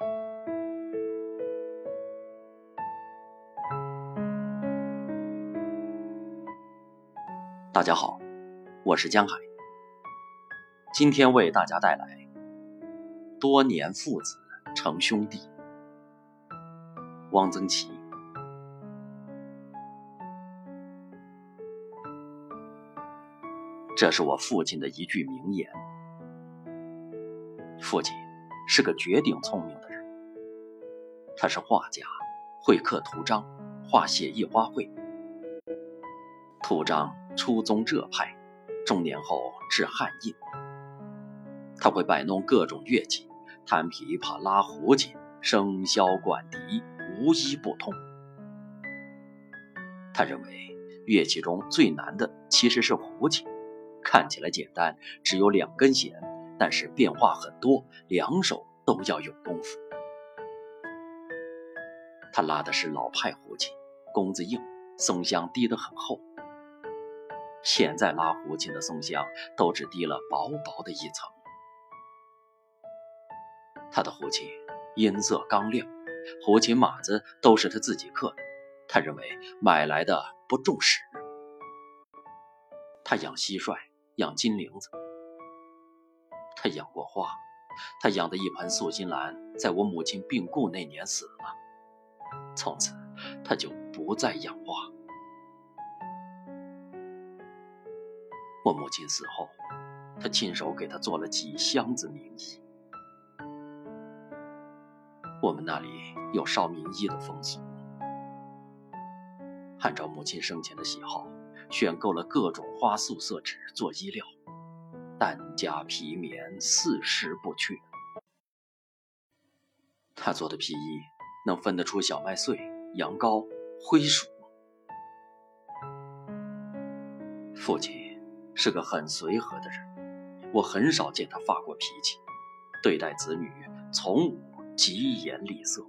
大家好，我是江海。今天为大家带来《多年父子成兄弟》。汪曾祺，这是我父亲的一句名言。父亲是个绝顶聪明的，他是画家，会刻图章，画写意花卉。图章初宗浙派，中年后至汉印。他会摆弄各种乐器，弹琵琶、拉胡琴、笙箫、管笛，无一不通。他认为乐器中最难的其实是胡琴，看起来简单，只有两根弦，但是变化很多，两手都要有功夫。他拉的是老派胡琴，弓子硬，松香滴得很厚。现在拉胡琴的松香都只滴了薄薄的一层。他的胡琴音色刚亮，胡琴码子都是他自己刻的。他认为买来的不重视。他养蟋蟀，养金铃子。他养过花，他养的一盆素心兰，在我母亲病故那年死了。从此，他就不再养花。我母亲死后，他亲手给她做了几箱子名医。我们那里有烧名医的风俗，按照母亲生前的喜好，选购了各种花素色纸做衣料，单加皮棉，四十不缺。他做的皮衣能分得出小麦穗、羊羔、灰鼠。父亲。是个很随和的人，我很少见他发过脾气，对待子女从无疾言厉色。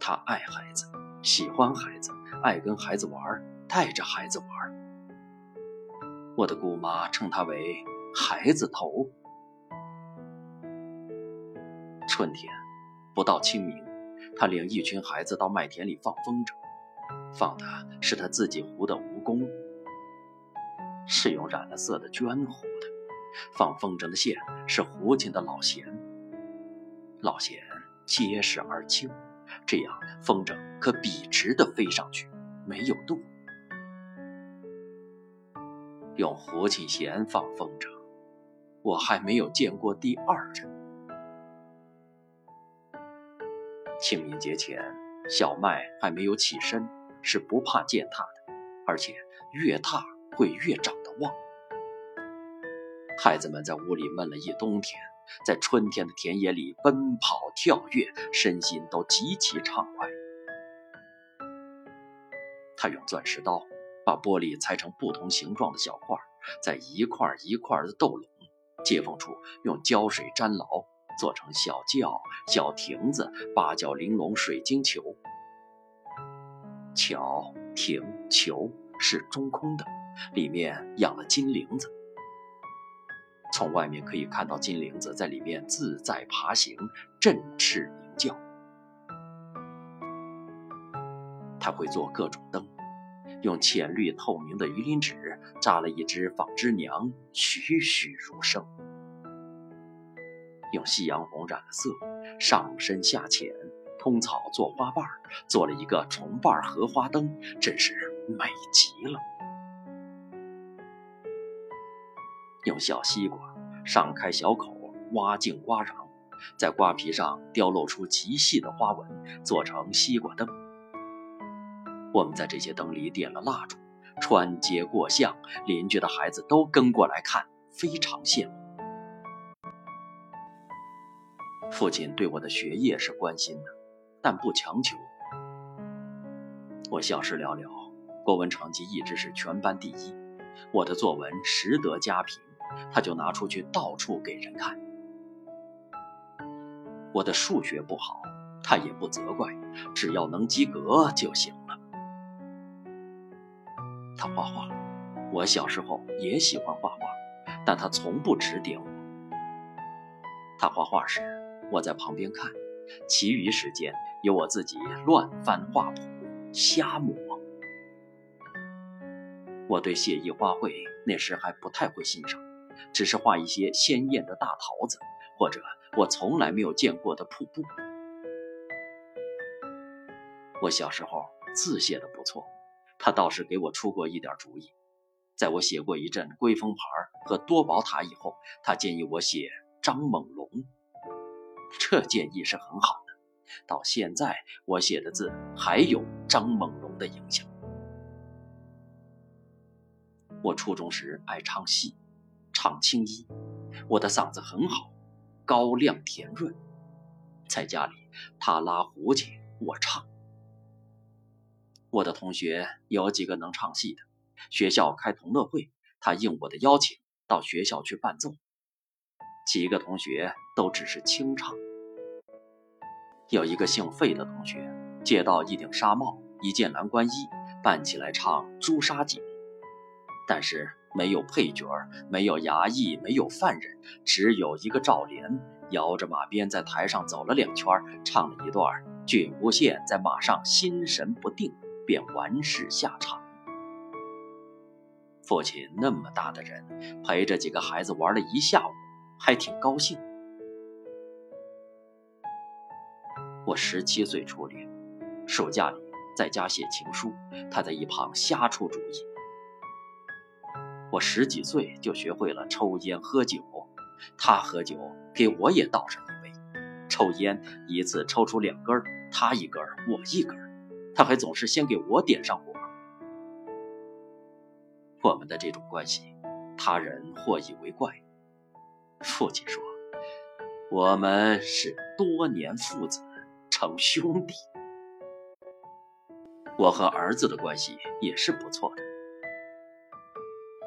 他爱孩子，喜欢孩子，爱跟孩子玩，带着孩子玩。我的姑妈称他为“孩子头”。春天不到清明，他领一群孩子到麦田里放风筝，放的是他自己糊的蜈蚣。是用染了色的绢糊的，放风筝的线是胡琴的老弦，老弦结实而轻，这样风筝可笔直的飞上去，没有度。用胡琴弦放风筝，我还没有见过第二人。清明节前，小麦还没有起身，是不怕践踏的，而且越踏。会越长得旺。孩子们在屋里闷了一冬天，在春天的田野里奔跑跳跃，身心都极其畅快。他用钻石刀把玻璃裁成不同形状的小块，在一块一块的斗拢，接缝处用胶水粘牢，做成小轿、小亭子、八角玲珑水晶球。桥、亭、球是中空的。里面养了金铃子，从外面可以看到金铃子在里面自在爬行，振翅鸣叫。他会做各种灯，用浅绿透明的鱼鳞纸扎了一只纺织娘，栩栩如生。用夕阳红染了色，上深下浅，通草做花瓣做了一个重瓣荷花灯，真是美极了。用小西瓜上开小口，挖净瓜瓤，在瓜皮上雕镂出极细的花纹，做成西瓜灯。我们在这些灯里点了蜡烛，穿街过巷，邻居的孩子都跟过来看，非常羡慕。父亲对我的学业是关心的，但不强求。我小事寥寥，国文成绩一直是全班第一，我的作文实得佳评。他就拿出去到处给人看。我的数学不好，他也不责怪，只要能及格就行了。他画画，我小时候也喜欢画画，但他从不指点我。他画画时我在旁边看，其余时间由我自己乱翻画谱，瞎抹。我对写意花卉那时还不太会欣赏，只是画一些鲜艳的大桃子，或者我从来没有见过的瀑布。我小时候字写的不错，他倒是给我出过一点主意。在我写过一阵龟峰牌和多宝塔以后，他建议我写张猛龙。这建议是很好的，到现在我写的字还有张猛龙的影响。我初中时爱唱戏，唱青衣，我的嗓子很好，高亮甜润。在家里，他拉胡琴，我唱。我的同学有几个能唱戏的。学校开同乐会，他应我的邀请到学校去伴奏。几个同学都只是清唱。有一个姓费的同学借到一顶纱帽、一件蓝官衣，扮起来唱《朱砂记》，但是没有配角，没有衙役，没有犯人，只有一个赵莲摇着马鞭在台上走了两圈，唱了一段“郡无限在马上心神不定”，便完事下场。父亲那么大的人，陪着几个孩子玩了一下午，还挺高兴。我十七岁初恋，暑假里在家写情书，他在一旁瞎出主意。我十几岁就学会了抽烟喝酒，他喝酒给我也倒上一杯，抽烟一次抽出两根，他一根我一根，他还总是先给我点上火。我们的这种关系，他人或以为怪。父亲说：“我们是多年父子，成兄弟。”我和儿子的关系也是不错的。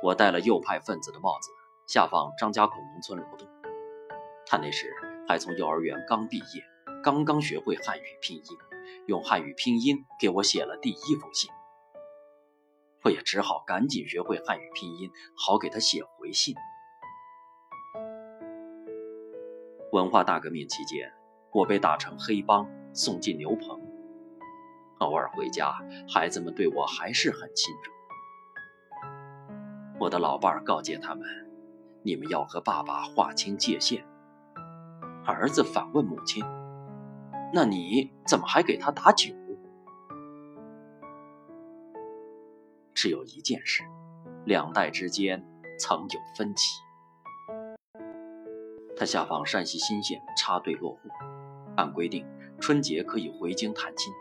我戴了右派分子的帽子，下放张家口农村劳动。他那时还从幼儿园刚毕业，刚刚学会汉语拼音，用汉语拼音给我写了第一封信。我也只好赶紧学会汉语拼音，好给他写回信。文化大革命期间，我被打成黑帮，送进牛棚。偶尔回家，孩子们对我还是很亲热。我的老伴儿告诫他们：“你们要和爸爸划清界限。”儿子反问母亲：“那你怎么还给他打酒？”只有一件事，两代之间曾有分歧。他下放山西新县插队落户，按规定春节可以回京探亲。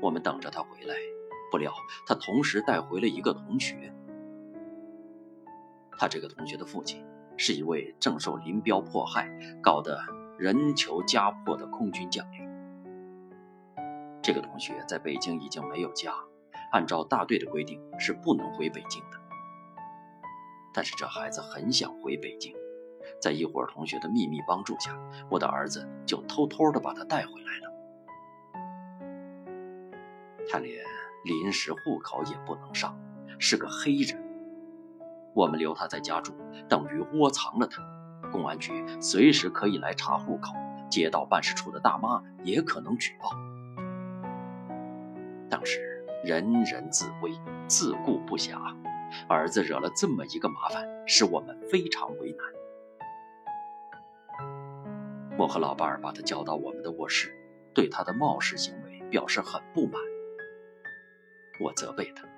我们等着他回来，不料他同时带回了一个同学。他这个同学的父亲是一位正受林彪迫害、搞得人求家破的空军将领。这个同学在北京已经没有家。按照大队的规定是不能回北京的，但是这孩子很想回北京，在一伙同学的秘密帮助下，我的儿子就偷偷的把他带回来了。他连临时户口也不能上，是个黑人。我们留他在家住，等于窝藏了他。公安局随时可以来查户口，街道办事处的大妈也可能举报。当时。人人自危，自顾不暇。儿子惹了这么一个麻烦，使我们非常为难。我和老伴儿把他叫到我们的卧室，对他的冒失行为表示很不满。我责备他：“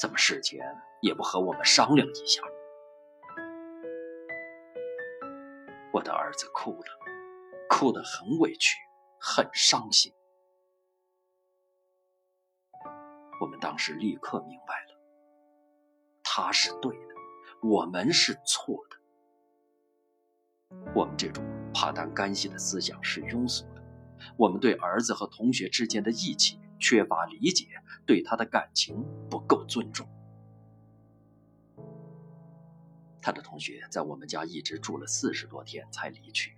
怎么事前也不和我们商量一下？”我的儿子哭了，哭得很委屈，很伤心。我们当时立刻明白了，他是对的，我们是错的。我们这种怕担干系的思想是庸俗的，我们对儿子和同学之间的义气缺乏理解，对他的感情不够尊重。他的同学在我们家一直住了四十多天才离去。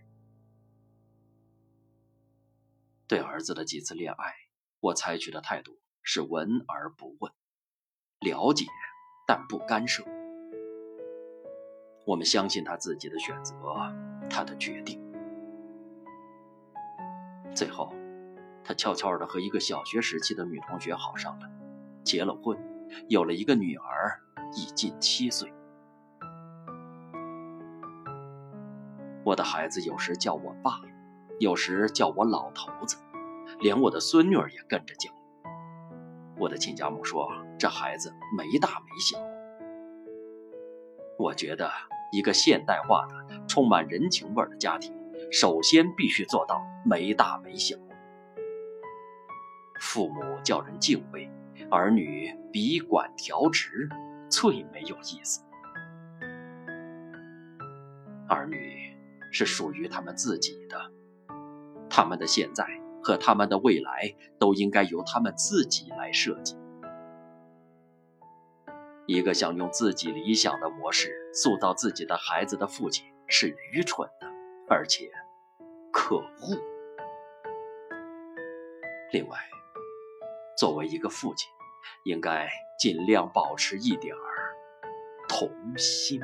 对儿子的几次恋爱，我采取的态度。是闻而不问，了解但不干涉。我们相信他自己的选择，他的决定。最后，他悄悄地和一个小学时期的女同学好上了，结了婚，有了一个女儿，已近七岁。我的孩子有时叫我爸，有时叫我老头子，连我的孙女儿也跟着叫。我的亲家母说：“这孩子没大没小。”我觉得，一个现代化的、充满人情味的家庭，首先必须做到没大没小。父母叫人敬畏，儿女笔管调直，最没有意思。儿女。是属于他们自己的，他们的现在和他们的未来都应该由他们自己来设计。一个想用自己理想的模式塑造自己的孩子的父亲是愚蠢的，而且可恶。另外，作为一个父亲，应该尽量保持一点儿童心。